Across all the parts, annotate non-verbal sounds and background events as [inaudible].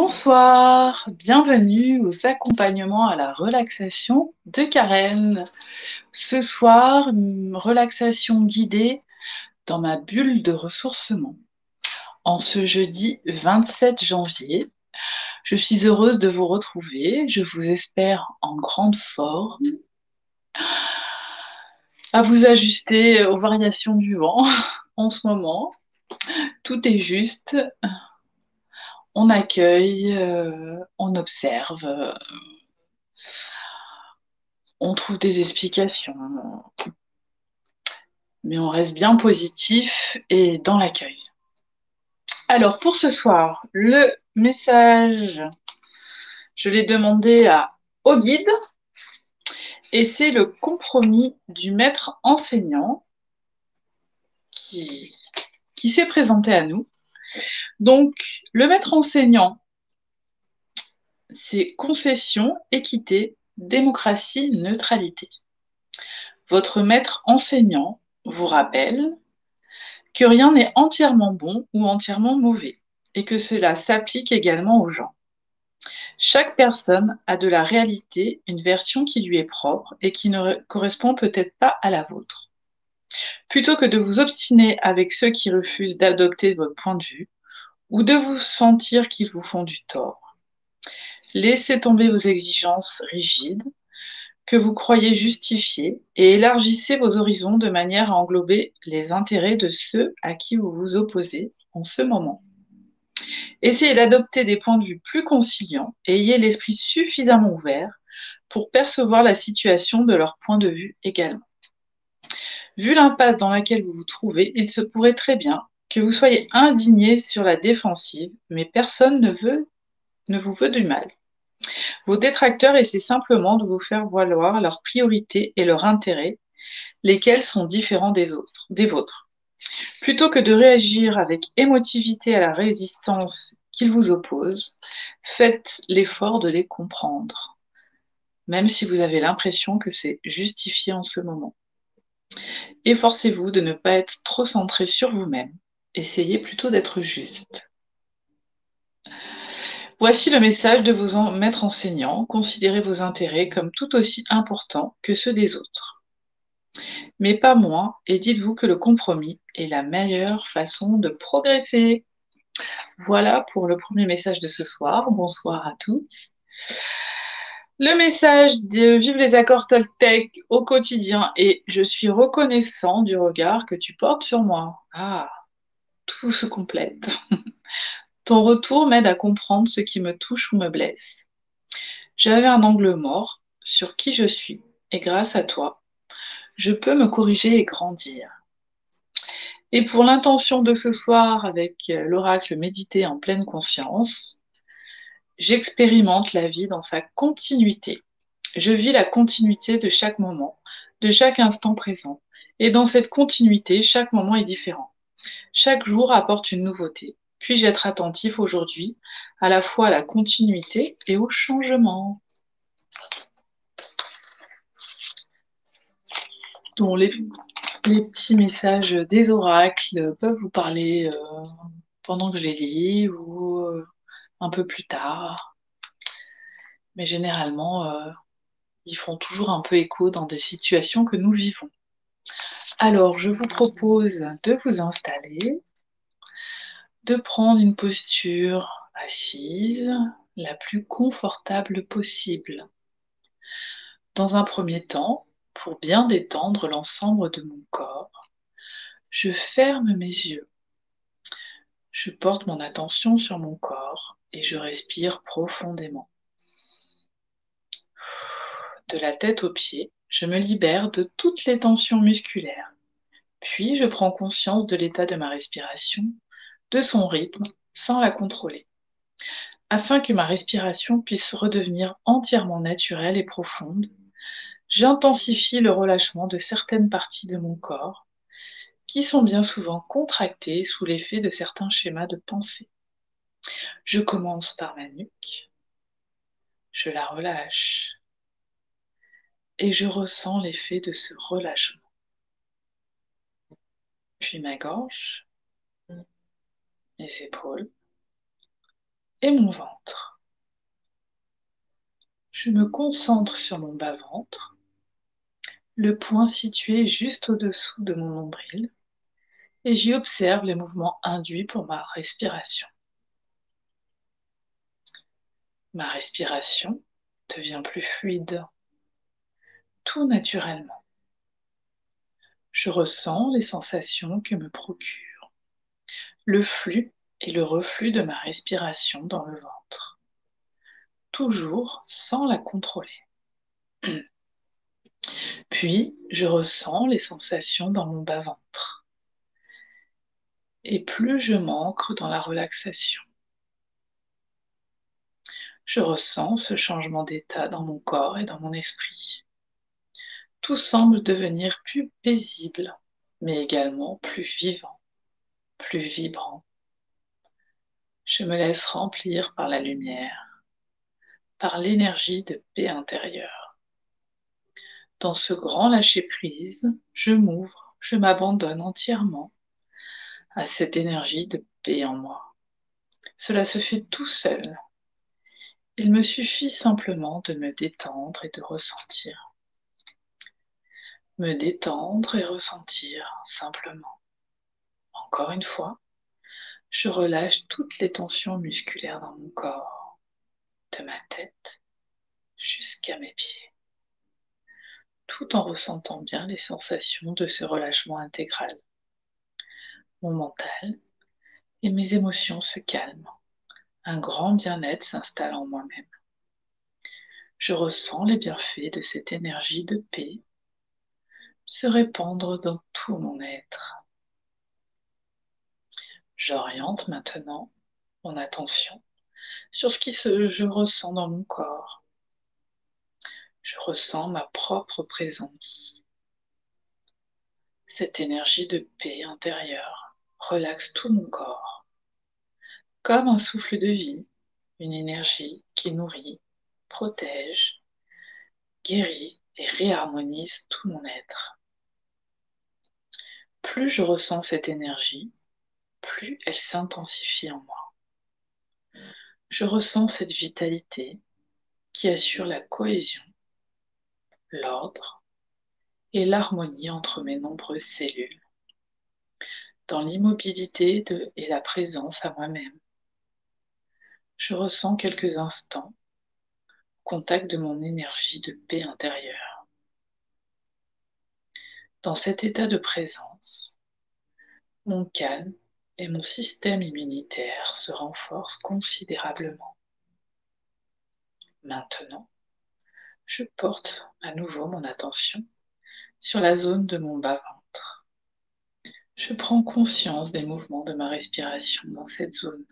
Bonsoir, bienvenue aux accompagnements à la relaxation de Karen. Ce soir, relaxation guidée dans ma bulle de ressourcement. En ce jeudi 27 janvier, je suis heureuse de vous retrouver. Je vous espère en grande forme. À vous ajuster aux variations du vent [laughs] en ce moment. Tout est juste on accueille, euh, on observe, euh, on trouve des explications, mais on reste bien positif et dans l'accueil. Alors pour ce soir, le message, je l'ai demandé à, au guide et c'est le compromis du maître enseignant qui, qui s'est présenté à nous. Donc, le maître enseignant, c'est concession, équité, démocratie, neutralité. Votre maître enseignant vous rappelle que rien n'est entièrement bon ou entièrement mauvais et que cela s'applique également aux gens. Chaque personne a de la réalité une version qui lui est propre et qui ne correspond peut-être pas à la vôtre. Plutôt que de vous obstiner avec ceux qui refusent d'adopter votre point de vue, ou de vous sentir qu'ils vous font du tort, laissez tomber vos exigences rigides que vous croyez justifiées et élargissez vos horizons de manière à englober les intérêts de ceux à qui vous vous opposez en ce moment. Essayez d'adopter des points de vue plus conciliants et ayez l'esprit suffisamment ouvert pour percevoir la situation de leur point de vue également. Vu l'impasse dans laquelle vous vous trouvez, il se pourrait très bien que vous soyez indigné sur la défensive, mais personne ne, veut, ne vous veut du mal. Vos détracteurs essaient simplement de vous faire valoir leurs priorités et leurs intérêts, lesquels sont différents des autres, des vôtres. Plutôt que de réagir avec émotivité à la résistance qu'ils vous opposent, faites l'effort de les comprendre, même si vous avez l'impression que c'est justifié en ce moment. Efforcez-vous de ne pas être trop centré sur vous-même. Essayez plutôt d'être juste. Voici le message de vos maîtres enseignants. Considérez vos intérêts comme tout aussi importants que ceux des autres. Mais pas moins, et dites-vous que le compromis est la meilleure façon de progresser. Voilà pour le premier message de ce soir. Bonsoir à tous. Le message de Vive les accords Toltec au quotidien et je suis reconnaissant du regard que tu portes sur moi. Ah, tout se complète. [laughs] Ton retour m'aide à comprendre ce qui me touche ou me blesse. J'avais un angle mort sur qui je suis et grâce à toi, je peux me corriger et grandir. Et pour l'intention de ce soir avec l'oracle médité en pleine conscience, J'expérimente la vie dans sa continuité. Je vis la continuité de chaque moment, de chaque instant présent. Et dans cette continuité, chaque moment est différent. Chaque jour apporte une nouveauté. Puis-je être attentif aujourd'hui à la fois à la continuité et au changement? Les, petits messages des oracles peuvent vous parler euh, pendant que je les lis ou un peu plus tard. Mais généralement, euh, ils font toujours un peu écho dans des situations que nous vivons. Alors, je vous propose de vous installer, de prendre une posture assise la plus confortable possible. Dans un premier temps, pour bien détendre l'ensemble de mon corps, je ferme mes yeux. Je porte mon attention sur mon corps et je respire profondément. De la tête aux pieds, je me libère de toutes les tensions musculaires. Puis je prends conscience de l'état de ma respiration, de son rythme, sans la contrôler. Afin que ma respiration puisse redevenir entièrement naturelle et profonde, j'intensifie le relâchement de certaines parties de mon corps qui sont bien souvent contractées sous l'effet de certains schémas de pensée. Je commence par ma nuque, je la relâche et je ressens l'effet de ce relâchement. Puis ma gorge, mes épaules, et mon ventre. Je me concentre sur mon bas-ventre, le point situé juste au-dessous de mon nombril, et j'y observe les mouvements induits pour ma respiration. Ma respiration devient plus fluide, tout naturellement. Je ressens les sensations que me procure le flux et le reflux de ma respiration dans le ventre, toujours sans la contrôler. [clears throat] Puis, je ressens les sensations dans mon bas-ventre. Et plus je m'ancre dans la relaxation, je ressens ce changement d'état dans mon corps et dans mon esprit. Tout semble devenir plus paisible, mais également plus vivant, plus vibrant. Je me laisse remplir par la lumière, par l'énergie de paix intérieure. Dans ce grand lâcher-prise, je m'ouvre, je m'abandonne entièrement à cette énergie de paix en moi. Cela se fait tout seul. Il me suffit simplement de me détendre et de ressentir. Me détendre et ressentir simplement. Encore une fois, je relâche toutes les tensions musculaires dans mon corps, de ma tête jusqu'à mes pieds, tout en ressentant bien les sensations de ce relâchement intégral. Mon mental et mes émotions se calment. Un grand bien-être s'installe en moi-même. Je ressens les bienfaits de cette énergie de paix se répandre dans tout mon être. J'oriente maintenant mon attention sur ce qui se, je ressens dans mon corps. Je ressens ma propre présence. Cette énergie de paix intérieure relaxe tout mon corps, comme un souffle de vie, une énergie qui nourrit, protège, guérit et réharmonise tout mon être. Plus je ressens cette énergie, plus elle s'intensifie en moi. Je ressens cette vitalité qui assure la cohésion, l'ordre et l'harmonie entre mes nombreuses cellules, dans l'immobilité et la présence à moi-même. Je ressens quelques instants contact de mon énergie de paix intérieure. Dans cet état de présence, mon calme et mon système immunitaire se renforce considérablement. Maintenant, je porte à nouveau mon attention sur la zone de mon bas-ventre. Je prends conscience des mouvements de ma respiration dans cette zone,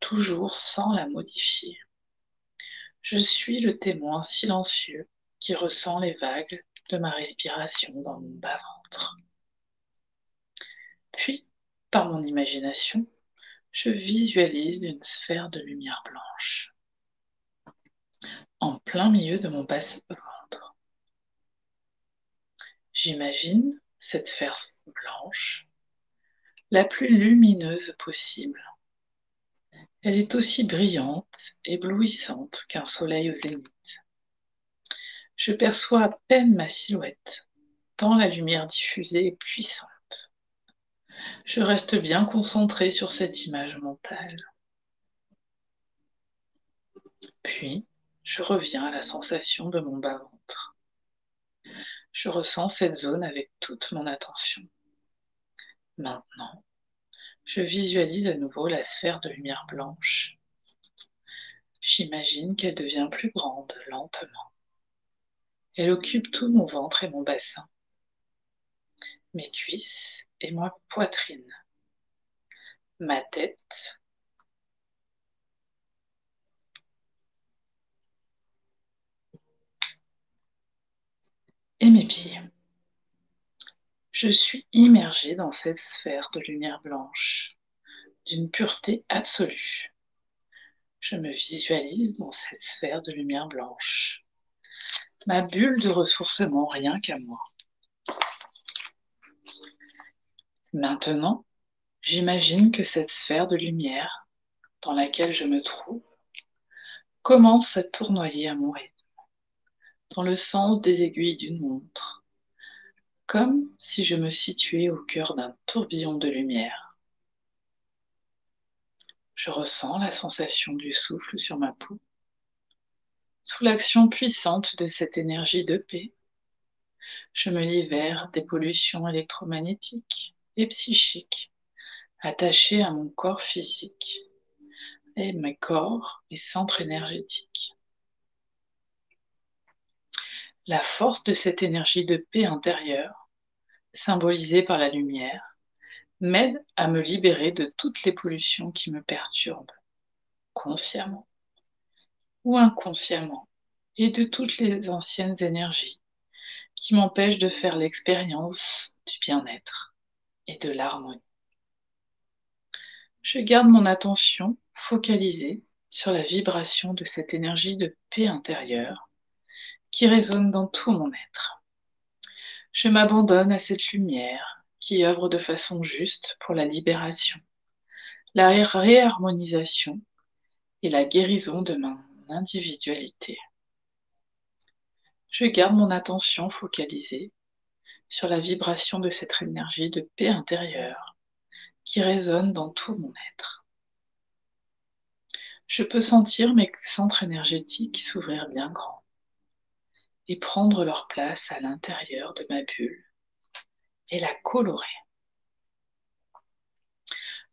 toujours sans la modifier. Je suis le témoin silencieux qui ressent les vagues de ma respiration dans mon bas-ventre. Puis, par mon imagination, je visualise une sphère de lumière blanche en plein milieu de mon bas-ventre. J'imagine cette sphère blanche la plus lumineuse possible. Elle est aussi brillante, éblouissante qu'un soleil au zénith. Je perçois à peine ma silhouette, tant la lumière diffusée est puissante. Je reste bien concentré sur cette image mentale. Puis, je reviens à la sensation de mon bas-ventre. Je ressens cette zone avec toute mon attention. Maintenant, je visualise à nouveau la sphère de lumière blanche. J'imagine qu'elle devient plus grande lentement. Elle occupe tout mon ventre et mon bassin, mes cuisses et ma poitrine, ma tête, et mes pieds. Je suis immergée dans cette sphère de lumière blanche, d'une pureté absolue. Je me visualise dans cette sphère de lumière blanche, ma bulle de ressourcement rien qu'à moi. Maintenant, j'imagine que cette sphère de lumière, dans laquelle je me trouve commence à tournoyer à mon rythme, dans le sens des aiguilles d'une montre, comme si je me situais au cœur d'un tourbillon de lumière. Je ressens la sensation du souffle sur ma peau, sous l'action puissante de cette énergie de paix. Je me libère des pollutions électromagnétiques et psychiques attachées à mon corps physique et mes corps et centres énergétiques. La force de cette énergie de paix intérieure, symbolisée par la lumière, m'aide à me libérer de toutes les pollutions qui me perturbent, consciemment ou inconsciemment, et de toutes les anciennes énergies qui m'empêchent de faire l'expérience du bien-être et de l'harmonie. Je garde mon attention focalisée sur la vibration de cette énergie de paix intérieure qui résonne dans tout mon être. Je m'abandonne à cette lumière qui œuvre de façon juste pour la libération, la réharmonisation et la guérison de mon individualité. Je garde mon attention focalisée sur la vibration de cette énergie de paix intérieure qui résonne dans tout mon être. Je peux sentir mes centres énergétiques s'ouvrir bien grand et prendre leur place à l'intérieur de ma bulle et la colorer.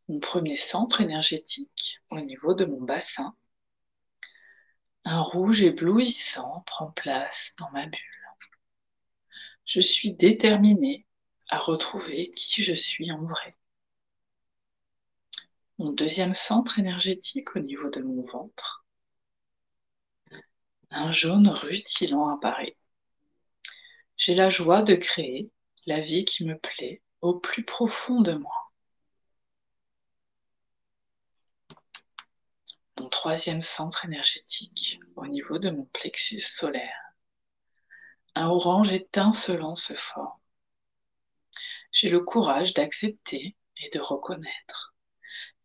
Mon premier centre énergétique au niveau de mon bassin, un rouge éblouissant prend place dans ma bulle. Je suis déterminée à retrouver qui je suis en vrai. Mon deuxième centre énergétique au niveau de mon ventre. Un jaune rutilant apparaît. J'ai la joie de créer la vie qui me plaît au plus profond de moi. Mon troisième centre énergétique au niveau de mon plexus solaire. Un orange étincelant se forme. J'ai le courage d'accepter et de reconnaître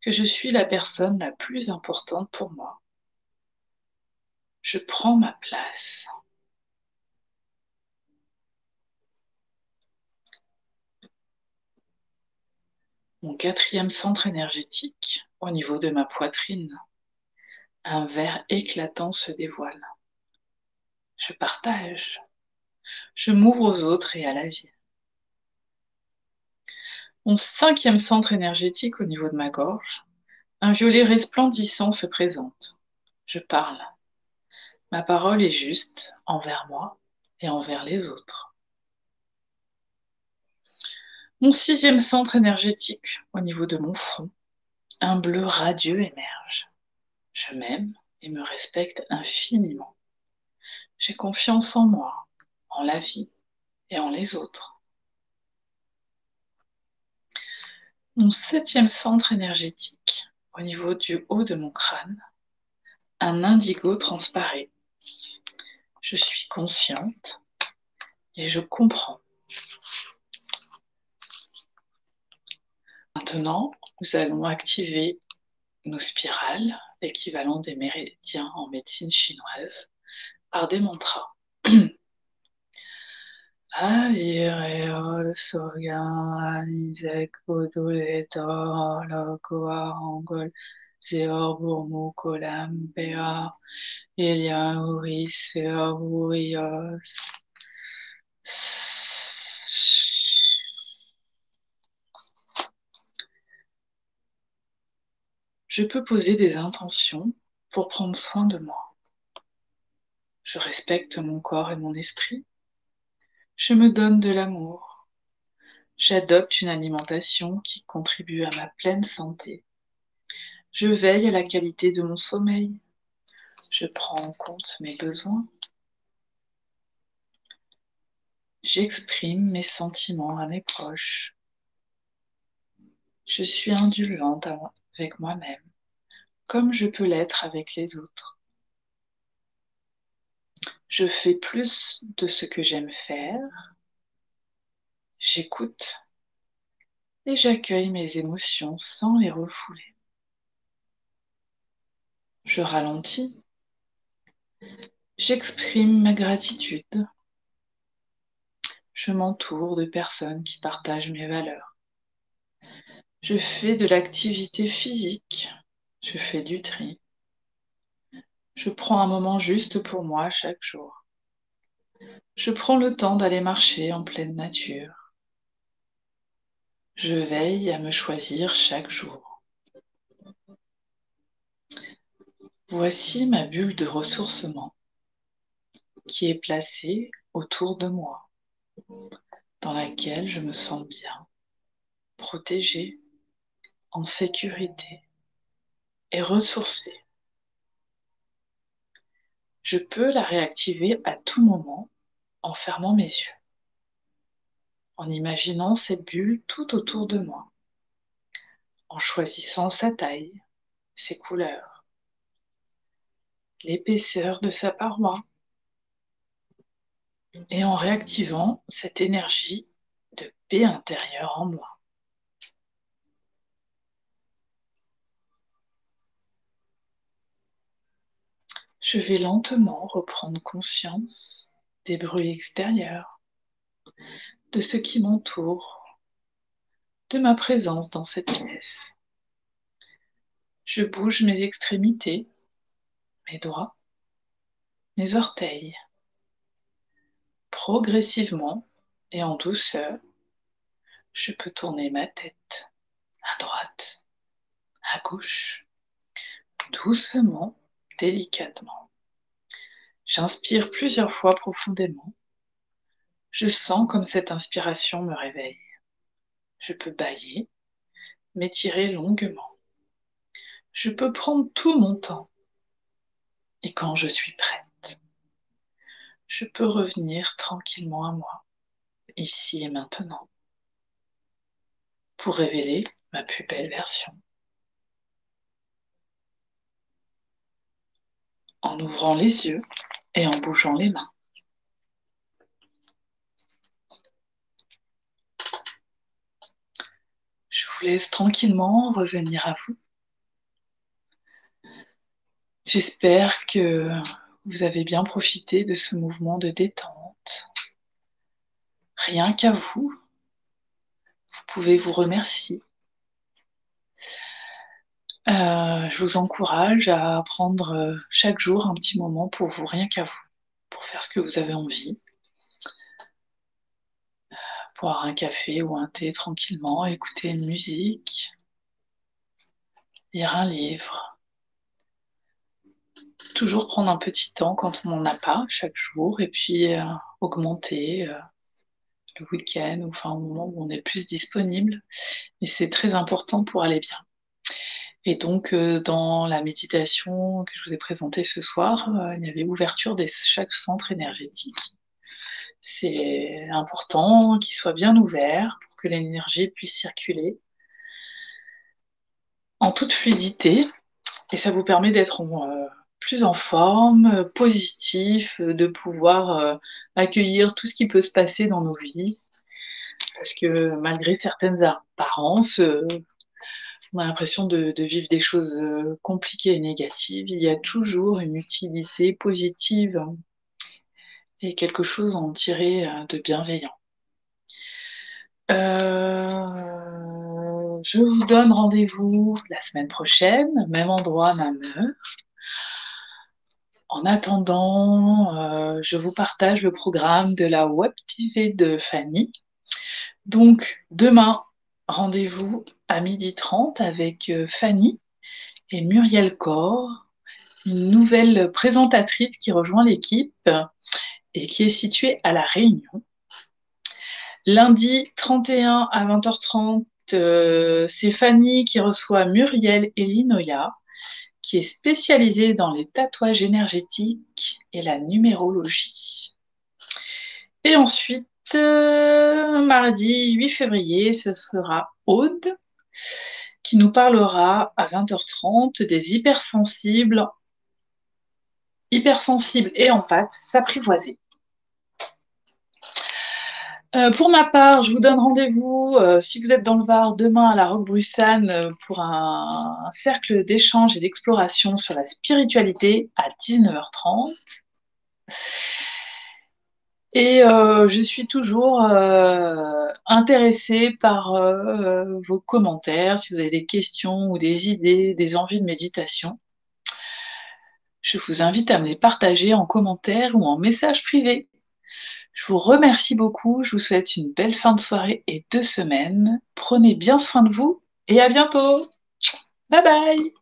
que je suis la personne la plus importante pour moi. Je prends ma place. Mon quatrième centre énergétique, au niveau de ma poitrine, un verre éclatant se dévoile. Je partage. Je m'ouvre aux autres et à la vie. Mon cinquième centre énergétique au niveau de ma gorge, un violet resplendissant se présente. Je parle. Ma parole est juste envers moi et envers les autres. Mon sixième centre énergétique au niveau de mon front, un bleu radieux émerge. Je m'aime et me respecte infiniment. J'ai confiance en moi, en la vie et en les autres. Mon septième centre énergétique, au niveau du haut de mon crâne, un indigo transparaît. Je suis consciente et je comprends. Maintenant, nous allons activer nos spirales, l'équivalent des méridiens en médecine chinoise, par des mantras. [clears throat] Je peux poser des intentions pour prendre soin de moi. Je respecte mon corps et mon esprit je me donne de l'amour. J'adopte une alimentation qui contribue à ma pleine santé. Je veille à la qualité de mon sommeil. Je prends en compte mes besoins. J'exprime mes sentiments à mes proches. Je suis indulgente avec moi-même, comme je peux l'être avec les autres. Je fais plus de ce que j'aime faire. J'écoute et j'accueille mes émotions sans les refouler. Je ralentis. J'exprime ma gratitude. Je m'entoure de personnes qui partagent mes valeurs. Je fais de l'activité physique. Je fais du tri. Je prends un moment juste pour moi chaque jour. Je prends le temps d'aller marcher en pleine nature. Je veille à me choisir chaque jour. Voici ma bulle de ressourcement qui est placée autour de moi, dans laquelle je me sens bien, protégée, en sécurité et ressourcée. Je peux la réactiver à tout moment en fermant mes yeux, en imaginant cette bulle tout autour de moi, en choisissant sa taille, ses couleurs, l'épaisseur de sa paroi, et en réactivant cette énergie de paix intérieure en moi. Je vais lentement reprendre conscience des bruits extérieurs, de ce qui m'entoure, de ma présence dans cette pièce. Je bouge mes extrémités, mes doigts, mes orteils. Progressivement et en douceur, je peux tourner ma tête à droite, à gauche, doucement délicatement. J'inspire plusieurs fois profondément. Je sens comme cette inspiration me réveille. Je peux bailler, m'étirer longuement. Je peux prendre tout mon temps. Et quand je suis prête, je peux revenir tranquillement à moi, ici et maintenant, pour révéler ma plus belle version. en ouvrant les yeux et en bougeant les mains. Je vous laisse tranquillement revenir à vous. J'espère que vous avez bien profité de ce mouvement de détente. Rien qu'à vous, vous pouvez vous remercier euh, je vous encourage à prendre chaque jour un petit moment pour vous, rien qu'à vous, pour faire ce que vous avez envie. Boire un café ou un thé tranquillement, écouter une musique, lire un livre. Toujours prendre un petit temps quand on n'en a pas chaque jour et puis euh, augmenter le week-end ou enfin au moment où on est plus disponible. Et c'est très important pour aller bien. Et donc, euh, dans la méditation que je vous ai présentée ce soir, euh, il y avait ouverture de chaque centre énergétique. C'est important qu'il soit bien ouvert pour que l'énergie puisse circuler en toute fluidité. Et ça vous permet d'être euh, plus en forme, positif, de pouvoir accueillir tout ce qui peut se passer dans nos vies. Parce que malgré certaines apparences, on a l'impression de, vivre des choses euh, compliquées et négatives, il y a toujours une utilité positive et quelque chose à en tirer euh, de bienveillant. Euh, je vous donne rendez-vous la semaine prochaine, même endroit, même heure. En attendant, je vous partage le programme de la Web TV de Fanny. Donc, demain, rendez-vous à 12h30 avec euh, Fanny et Muriel Corr, une nouvelle présentatrice qui rejoint l'équipe et qui est située à La Réunion. Lundi 31 à 20h30, euh, c'est Fanny qui reçoit Muriel Elinoya, qui est spécialisée dans les tatouages énergétiques et la numérologie. Et ensuite, euh, mardi 8 février, ce sera Aude qui nous parlera à 20h30 des hypersensibles, hypersensibles et en pâte s'apprivoiser. Euh, pour ma part, je vous donne rendez-vous, euh, si vous êtes dans le Var, demain à la Roque Bruxane euh, pour un, un cercle d'échange et d'exploration sur la spiritualité à 19h30. Et je suis toujours intéressée par vos commentaires, si vous avez des questions ou des idées, des envies de méditation. Je vous invite à me les partager en commentaire ou en message privé. Je vous remercie beaucoup, je vous souhaite une belle fin de soirée et de semaine. Prenez bien soin de vous et à bientôt. Bye bye